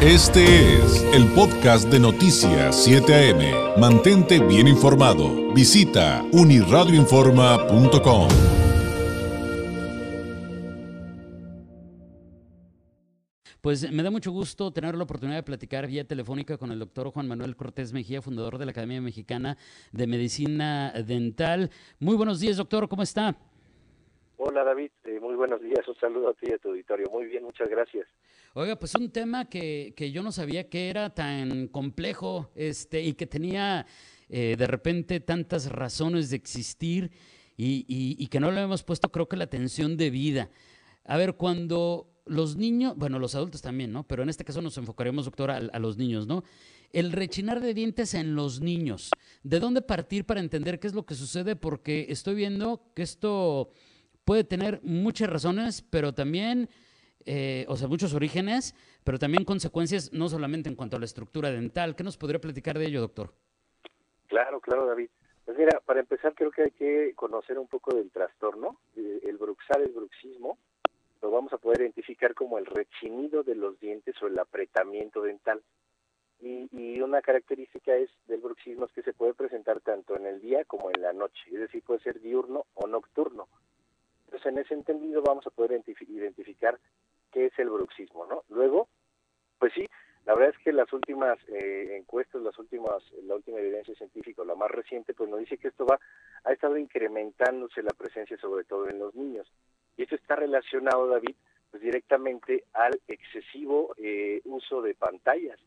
Este es el podcast de Noticias 7 AM. Mantente bien informado. Visita uniradioinforma.com. Pues me da mucho gusto tener la oportunidad de platicar vía telefónica con el doctor Juan Manuel Cortés Mejía, fundador de la Academia Mexicana de Medicina Dental. Muy buenos días, doctor, ¿cómo está? Hola David, eh, muy buenos días, un saludo a ti y a tu auditorio. Muy bien, muchas gracias. Oiga, pues un tema que, que yo no sabía que era tan complejo este, y que tenía eh, de repente tantas razones de existir y, y, que no le hemos puesto creo que la atención debida. A ver, cuando los niños, bueno, los adultos también, ¿no? Pero en este caso nos enfocaremos, doctora, a, a, los niños, ¿no? El rechinar de dientes en los niños. ¿De dónde partir para entender qué es lo que sucede? Porque estoy viendo que esto puede tener muchas razones, pero también, eh, o sea, muchos orígenes, pero también consecuencias, no solamente en cuanto a la estructura dental. ¿Qué nos podría platicar de ello, doctor? Claro, claro, David. Pues mira, para empezar creo que hay que conocer un poco del trastorno. El bruxar, el bruxismo, lo vamos a poder identificar como el rechinido de los dientes o el apretamiento dental. Y, y, una característica es del bruxismo es que se puede presentar tanto en el día como en la noche, es decir, puede ser diurno o nocturno. Entonces, en ese entendido vamos a poder identificar qué es el bruxismo, ¿no? Luego, pues sí, la verdad es que las últimas eh, encuestas, las últimas, la última evidencia científica, la más reciente, pues nos dice que esto va, ha estado incrementándose la presencia sobre todo en los niños. Y esto está relacionado, David, pues directamente al excesivo eh, uso de pantallas,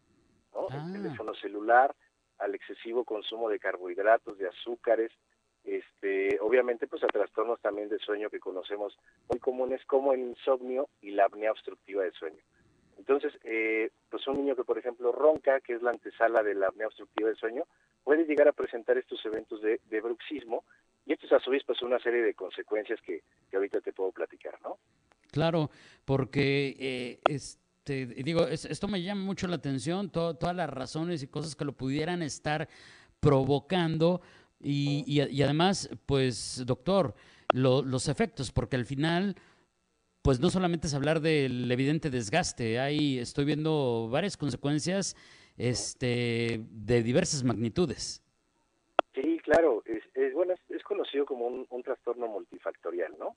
¿no? Ah. El teléfono celular, al excesivo consumo de carbohidratos, de azúcares, este, obviamente pues a trastornos también de sueño que conocemos muy comunes como el insomnio y la apnea obstructiva del sueño. Entonces, eh, pues un niño que por ejemplo ronca, que es la antesala de la apnea obstructiva del sueño, puede llegar a presentar estos eventos de, bruxismo y esto es a su vez pues una serie de consecuencias que, que ahorita te puedo platicar, ¿no? Claro, porque eh, este, digo, es, esto me llama mucho la atención, to, todas las razones y cosas que lo pudieran estar provocando, y, y, además, pues, doctor, lo, los efectos, porque al final, pues no solamente es hablar del evidente desgaste, hay, estoy viendo varias consecuencias este, de diversas magnitudes. Sí, claro, es, es bueno, es, conocido como un, un, trastorno multifactorial, ¿no?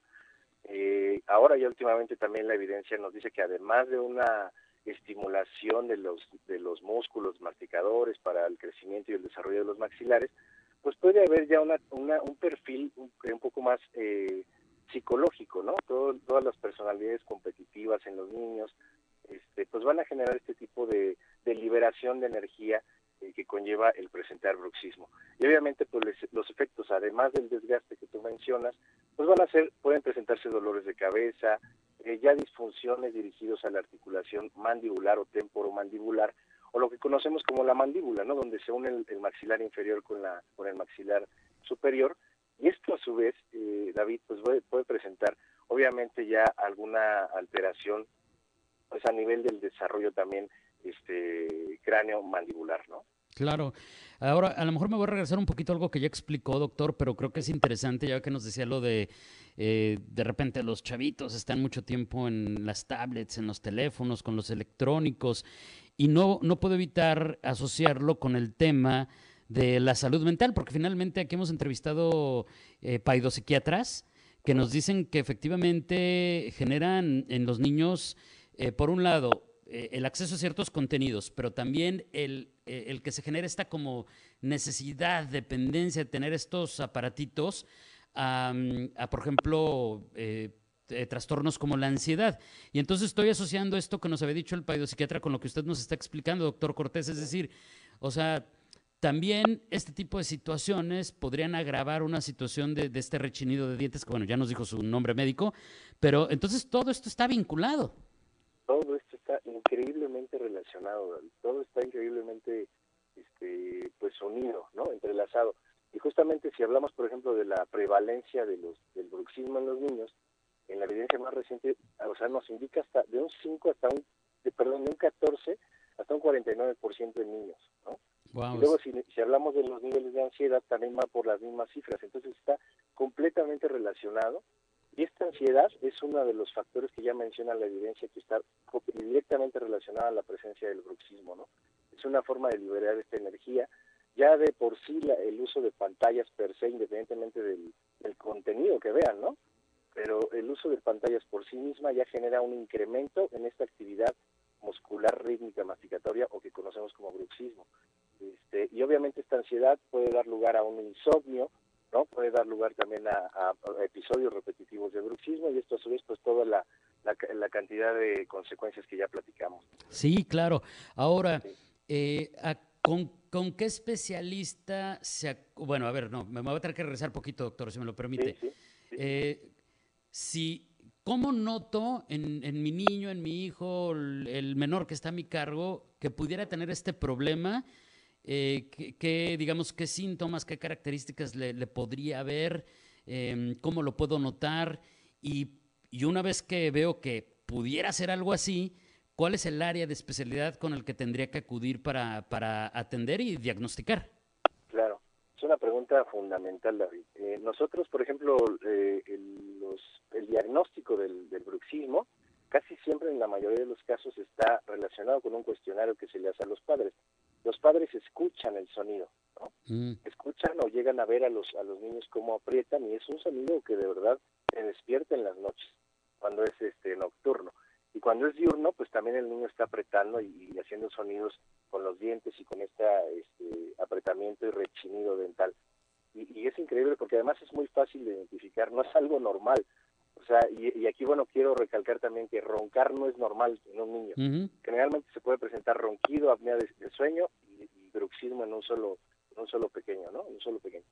Eh, ahora ya últimamente también la evidencia nos dice que además de una estimulación de los, de los músculos masticadores para el crecimiento y el desarrollo de los maxilares, pues puede haber ya una, una un perfil un, un poco más eh, psicológico, ¿no? Todo, todas las personalidades competitivas en los niños, este, pues van a generar este tipo de, liberación de energía eh, que conlleva el presentar bruxismo. Y obviamente, pues les, los efectos, además del desgaste que tú mencionas, pues van a ser, pueden presentarse dolores de cabeza, eh, ya disfunciones dirigidos a la articulación mandibular o temporomandibular, o lo que conocemos como la mandíbula, ¿no? Donde se une el, maxilar inferior con, la, con el maxilar superior. Y esto a su vez, eh, David, pues puede, puede, presentar obviamente ya alguna alteración pues a nivel del desarrollo también este cráneo mandibular, ¿no? Claro. Ahora, a lo mejor me voy a regresar un poquito a algo que ya explicó, doctor, pero creo que es interesante, ya que nos decía lo de, eh, de repente los chavitos están mucho tiempo en las tablets, en los teléfonos, con los electrónicos, y no, no puedo evitar asociarlo con el tema de la salud mental, porque finalmente aquí hemos entrevistado eh, paidopsiquiatras que nos dicen que efectivamente generan en los niños, eh, por un lado, eh, el acceso a ciertos contenidos, pero también el, eh, el, que se genera esta como necesidad, dependencia de tener estos aparatitos, a, a por ejemplo, eh, eh, trastornos como la ansiedad. Y entonces estoy asociando esto que nos había dicho el psiquiatra con lo que usted nos está explicando, doctor Cortés, es decir, o sea, también este tipo de situaciones podrían agravar una situación de, este rechinido de dientes, que bueno, ya nos dijo su nombre médico, pero entonces todo esto está vinculado. Todo esto está increíblemente relacionado, todo está increíblemente este, pues unido, ¿no? entrelazado. Y justamente si hablamos, por ejemplo, de la prevalencia de los, del bruxismo en los niños, en la evidencia más reciente, o sea, nos indica hasta de un 5 hasta un, de, perdón, de un 14 hasta un 49% en niños, ¿no? Wow. Y luego si, si, hablamos de los niveles de ansiedad, también va por las mismas cifras, entonces está completamente relacionado Y esta ansiedad es uno de los factores que ya menciona la evidencia que está directamente relacionada a la presencia del bruxismo, ¿no? Es una forma de liberar esta energía. Ya de por sí el uso de pantallas per se, independientemente del, del contenido que vean, ¿no? Pero el uso de pantallas por sí misma ya genera un incremento en esta actividad muscular rítmica masticatoria o que conocemos como bruxismo. Este, y obviamente esta ansiedad puede dar lugar a un insomnio, ¿no? Puede dar lugar también a, episodios repetitivos de bruxismo y esto a su vez pues toda la, la, cantidad de consecuencias que ya platicamos. Sí, claro. Ahora, eh, ¿con, ¿con, qué especialista se... Bueno, a ver, no, me voy a tener que regresar poquito, doctor, si me lo permite. Eh, si ¿Cómo noto en, mi niño, en mi hijo, el, menor que está a mi cargo, que pudiera tener este problema? Eh, ¿qué, digamos, qué síntomas, qué características le, podría haber? Em, ¿Cómo lo puedo notar? Y, una vez que veo que pudiera ser algo así, ¿cuál es el área de especialidad con el que tendría que acudir para, para atender y diagnosticar? Una pregunta fundamental, David. Eh, nosotros, por ejemplo, eh, el, el, diagnóstico del, bruxismo casi siempre en la mayoría de los casos está relacionado con un cuestionario que se le hace a los padres. Los padres escuchan el sonido, ¿no? Mm. Escuchan o llegan a ver a los, a los niños cómo aprietan y es un sonido que de verdad se despierta en las noches, cuando es este nocturno. Y cuando es diurno, pues también el niño está apretando y, haciendo sonidos con los dientes y con este apretamiento y rechinido dental y, es increíble porque además es muy fácil de identificar, no es algo normal. O sea, y, aquí, bueno, quiero recalcar también que roncar no es normal en un niño. Generalmente se puede presentar ronquido, apnea de, sueño y, bruxismo en un solo en un solo pequeño, ¿no? En un solo pequeño.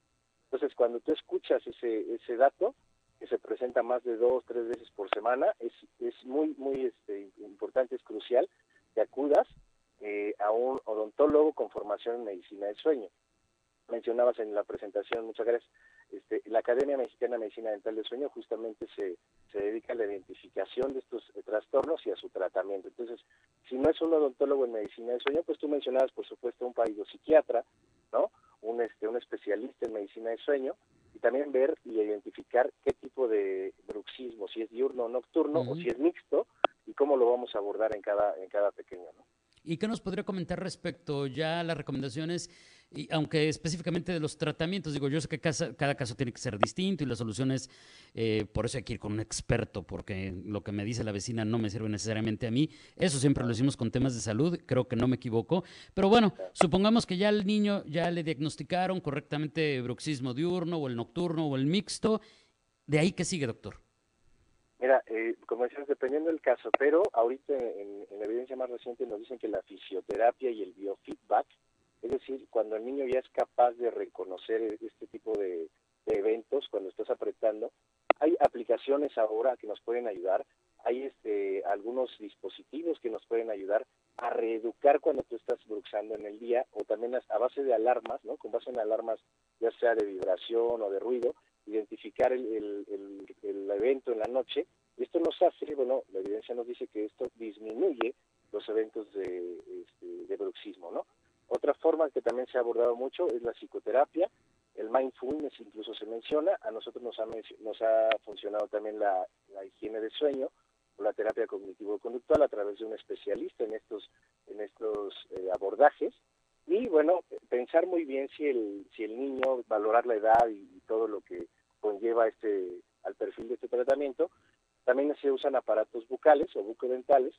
Entonces, cuando tú escuchas ese, ese dato, que se presenta más de dos, tres veces por semana, es, es muy, muy este, importante, es crucial que acudas eh, a un odontólogo con formación en medicina del sueño mencionabas en la presentación, muchas gracias, este, la Academia Mexicana de Medicina Dental del Sueño justamente se, se dedica a la identificación de estos eh, trastornos y a su tratamiento. Entonces, si no es un odontólogo en medicina del sueño, pues tú mencionabas, por supuesto, un psiquiatra, ¿no? Un, este, un especialista en medicina del sueño, también ver y identificar qué tipo de bruxismo, si es diurno o nocturno, o si es mixto, y cómo lo vamos a abordar en cada, en cada pequeño, ¿no? ¿Y qué nos podría comentar respecto ya a las recomendaciones, y aunque específicamente de los tratamientos? Digo, yo sé que cada, caso tiene que ser distinto y las soluciones, eh, por eso hay que ir con un experto, porque lo que me dice la vecina no me sirve necesariamente a mí. Eso siempre lo decimos con temas de salud, creo que no me equivoco. Pero bueno, supongamos que ya al niño ya le diagnosticaron correctamente bruxismo diurno o el nocturno o el mixto. ¿De ahí qué sigue, doctor? Mira, eh, como decías, dependiendo del caso, pero ahorita en, la evidencia más reciente nos dicen que la fisioterapia y el biofeedback, es decir, cuando el niño ya es capaz de reconocer este tipo de, eventos, cuando estás apretando, hay aplicaciones ahora que nos pueden ayudar, hay este, algunos dispositivos que nos pueden ayudar a reeducar cuando tú estás bruxando en el día o también a, base de alarmas, ¿no? Con base en alarmas ya sea de vibración o de ruido, identificar el, el, evento en la noche. Y esto nos hace, bueno, la evidencia nos dice que esto disminuye los eventos de, este, de bruxismo, ¿no? Otra forma que también se ha abordado mucho es la psicoterapia, el mindfulness incluso se menciona, a nosotros nos ha, nos ha funcionado también la, higiene de sueño o la terapia cognitivo-conductual a través de un especialista en estos, en estos eh, abordajes y bueno, pensar muy bien si el, si el niño, valorar la edad y, todo lo que conlleva este al perfil de este tratamiento. También se usan aparatos bucales o bucodentales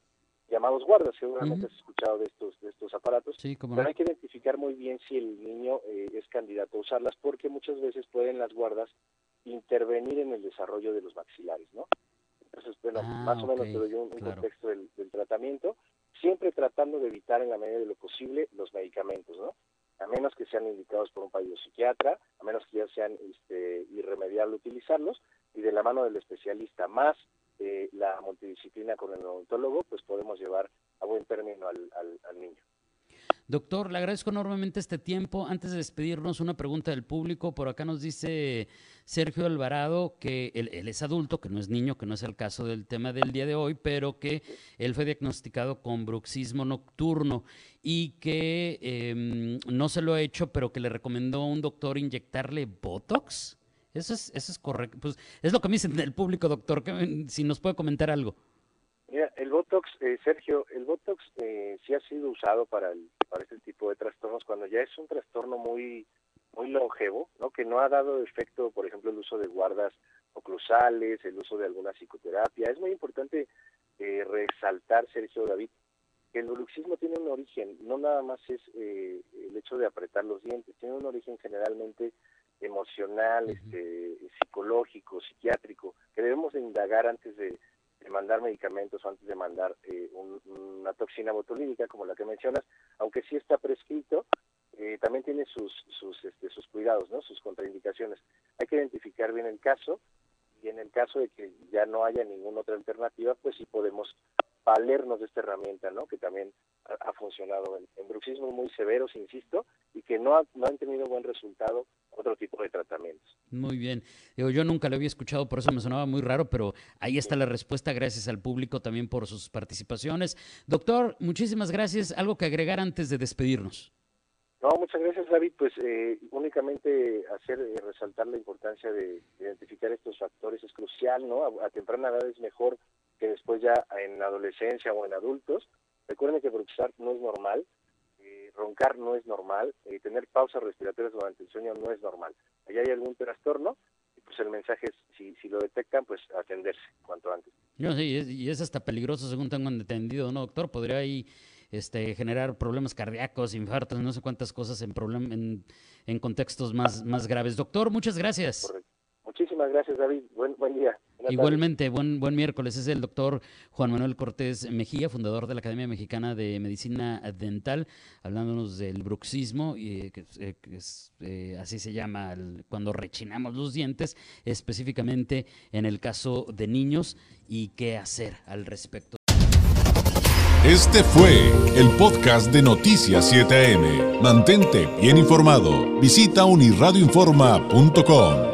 llamados guardas. Seguramente has escuchado de estos de estos aparatos. Pero hay que identificar muy bien si el niño eh, es candidato a usarlas porque muchas veces pueden las guardas intervenir en el desarrollo de los maxilares, ¿no? Entonces, bueno, ah, más o menos te doy un, contexto del, del, tratamiento siempre tratando de evitar en la medida de lo posible los medicamentos, ¿no? A menos que sean indicados por un psiquiatra, a menos que ya sean este, irremediable utilizarlos, y de la mano del especialista más la multidisciplina con el odontólogo, pues podemos llevar a buen término al, al niño. Doctor, le agradezco enormemente este tiempo. Antes de despedirnos, una pregunta del público. Por acá nos dice Sergio Alvarado que él, es adulto, que no es niño, que no es el caso del tema del día de hoy, pero que él fue diagnosticado con bruxismo nocturno y que em, no se lo ha hecho, pero que le recomendó a un doctor inyectarle Botox. Eso es, eso es correcto. Pues es lo que me dicen del público, doctor. Que, si nos puede comentar algo. Mira, el Botox, eh, Sergio, el Botox eh, sí ha sido usado para, el, para este tipo de trastornos cuando ya es un trastorno muy muy longevo, ¿no? que no ha dado efecto, por ejemplo, el uso de guardas oclusales, el uso de alguna psicoterapia. Es muy importante eh, resaltar, Sergio David, que el bruxismo tiene un origen, no nada más es eh, el hecho de apretar los dientes, tiene un origen generalmente emocional, este, psicológico, psiquiátrico, que debemos de indagar antes de, mandar medicamentos o antes de mandar eh, una toxina botulínica como la que mencionas, aunque sí está prescrito, eh, también tiene sus, sus, este, sus cuidados, ¿no? sus contraindicaciones. Hay que identificar bien el caso y en el caso de que ya no haya ninguna otra alternativa, pues sí podemos valernos de esta herramienta, ¿no? Que también ha, funcionado en, en, bruxismos muy severos, insisto, y que no, no han tenido buen resultado otro tipo de tratamientos. Muy bien. Digo, yo nunca lo había escuchado, por eso me sonaba muy raro, pero ahí está la respuesta. Gracias al público también por sus participaciones. Doctor, muchísimas gracias. ¿Algo que agregar antes de despedirnos? No, muchas gracias David. Pues eh, únicamente hacer eh, resaltar la importancia de, identificar estos factores es crucial, ¿no? A, temprana edad es mejor que después ya en adolescencia o en adultos. Recuerden que bruxar no es normal, roncar no es normal, tener pausas respiratorias durante el sueño no es normal. Allá hay algún trastorno y pues el mensaje es, si, si lo detectan, pues atenderse cuanto antes. No, sí, y es hasta peligroso según tengo entendido, ¿no, doctor? Podría ahí este, generar problemas cardíacos, infartos, no sé cuántas cosas en, problem, en, contextos más, más graves. Doctor, muchas gracias. Muchísimas gracias, David. Buen, buen día. Igualmente, buen, buen miércoles. Es el doctor Juan Manuel Cortés Mejía, fundador de la Academia Mexicana de Medicina Dental, hablándonos del bruxismo, y, que, eh, eh, así se llama cuando rechinamos los dientes, específicamente en el caso de niños, y qué hacer al respecto. Este fue el podcast de Noticias 7am. Mantente bien informado. Visita unirradioinforma.com.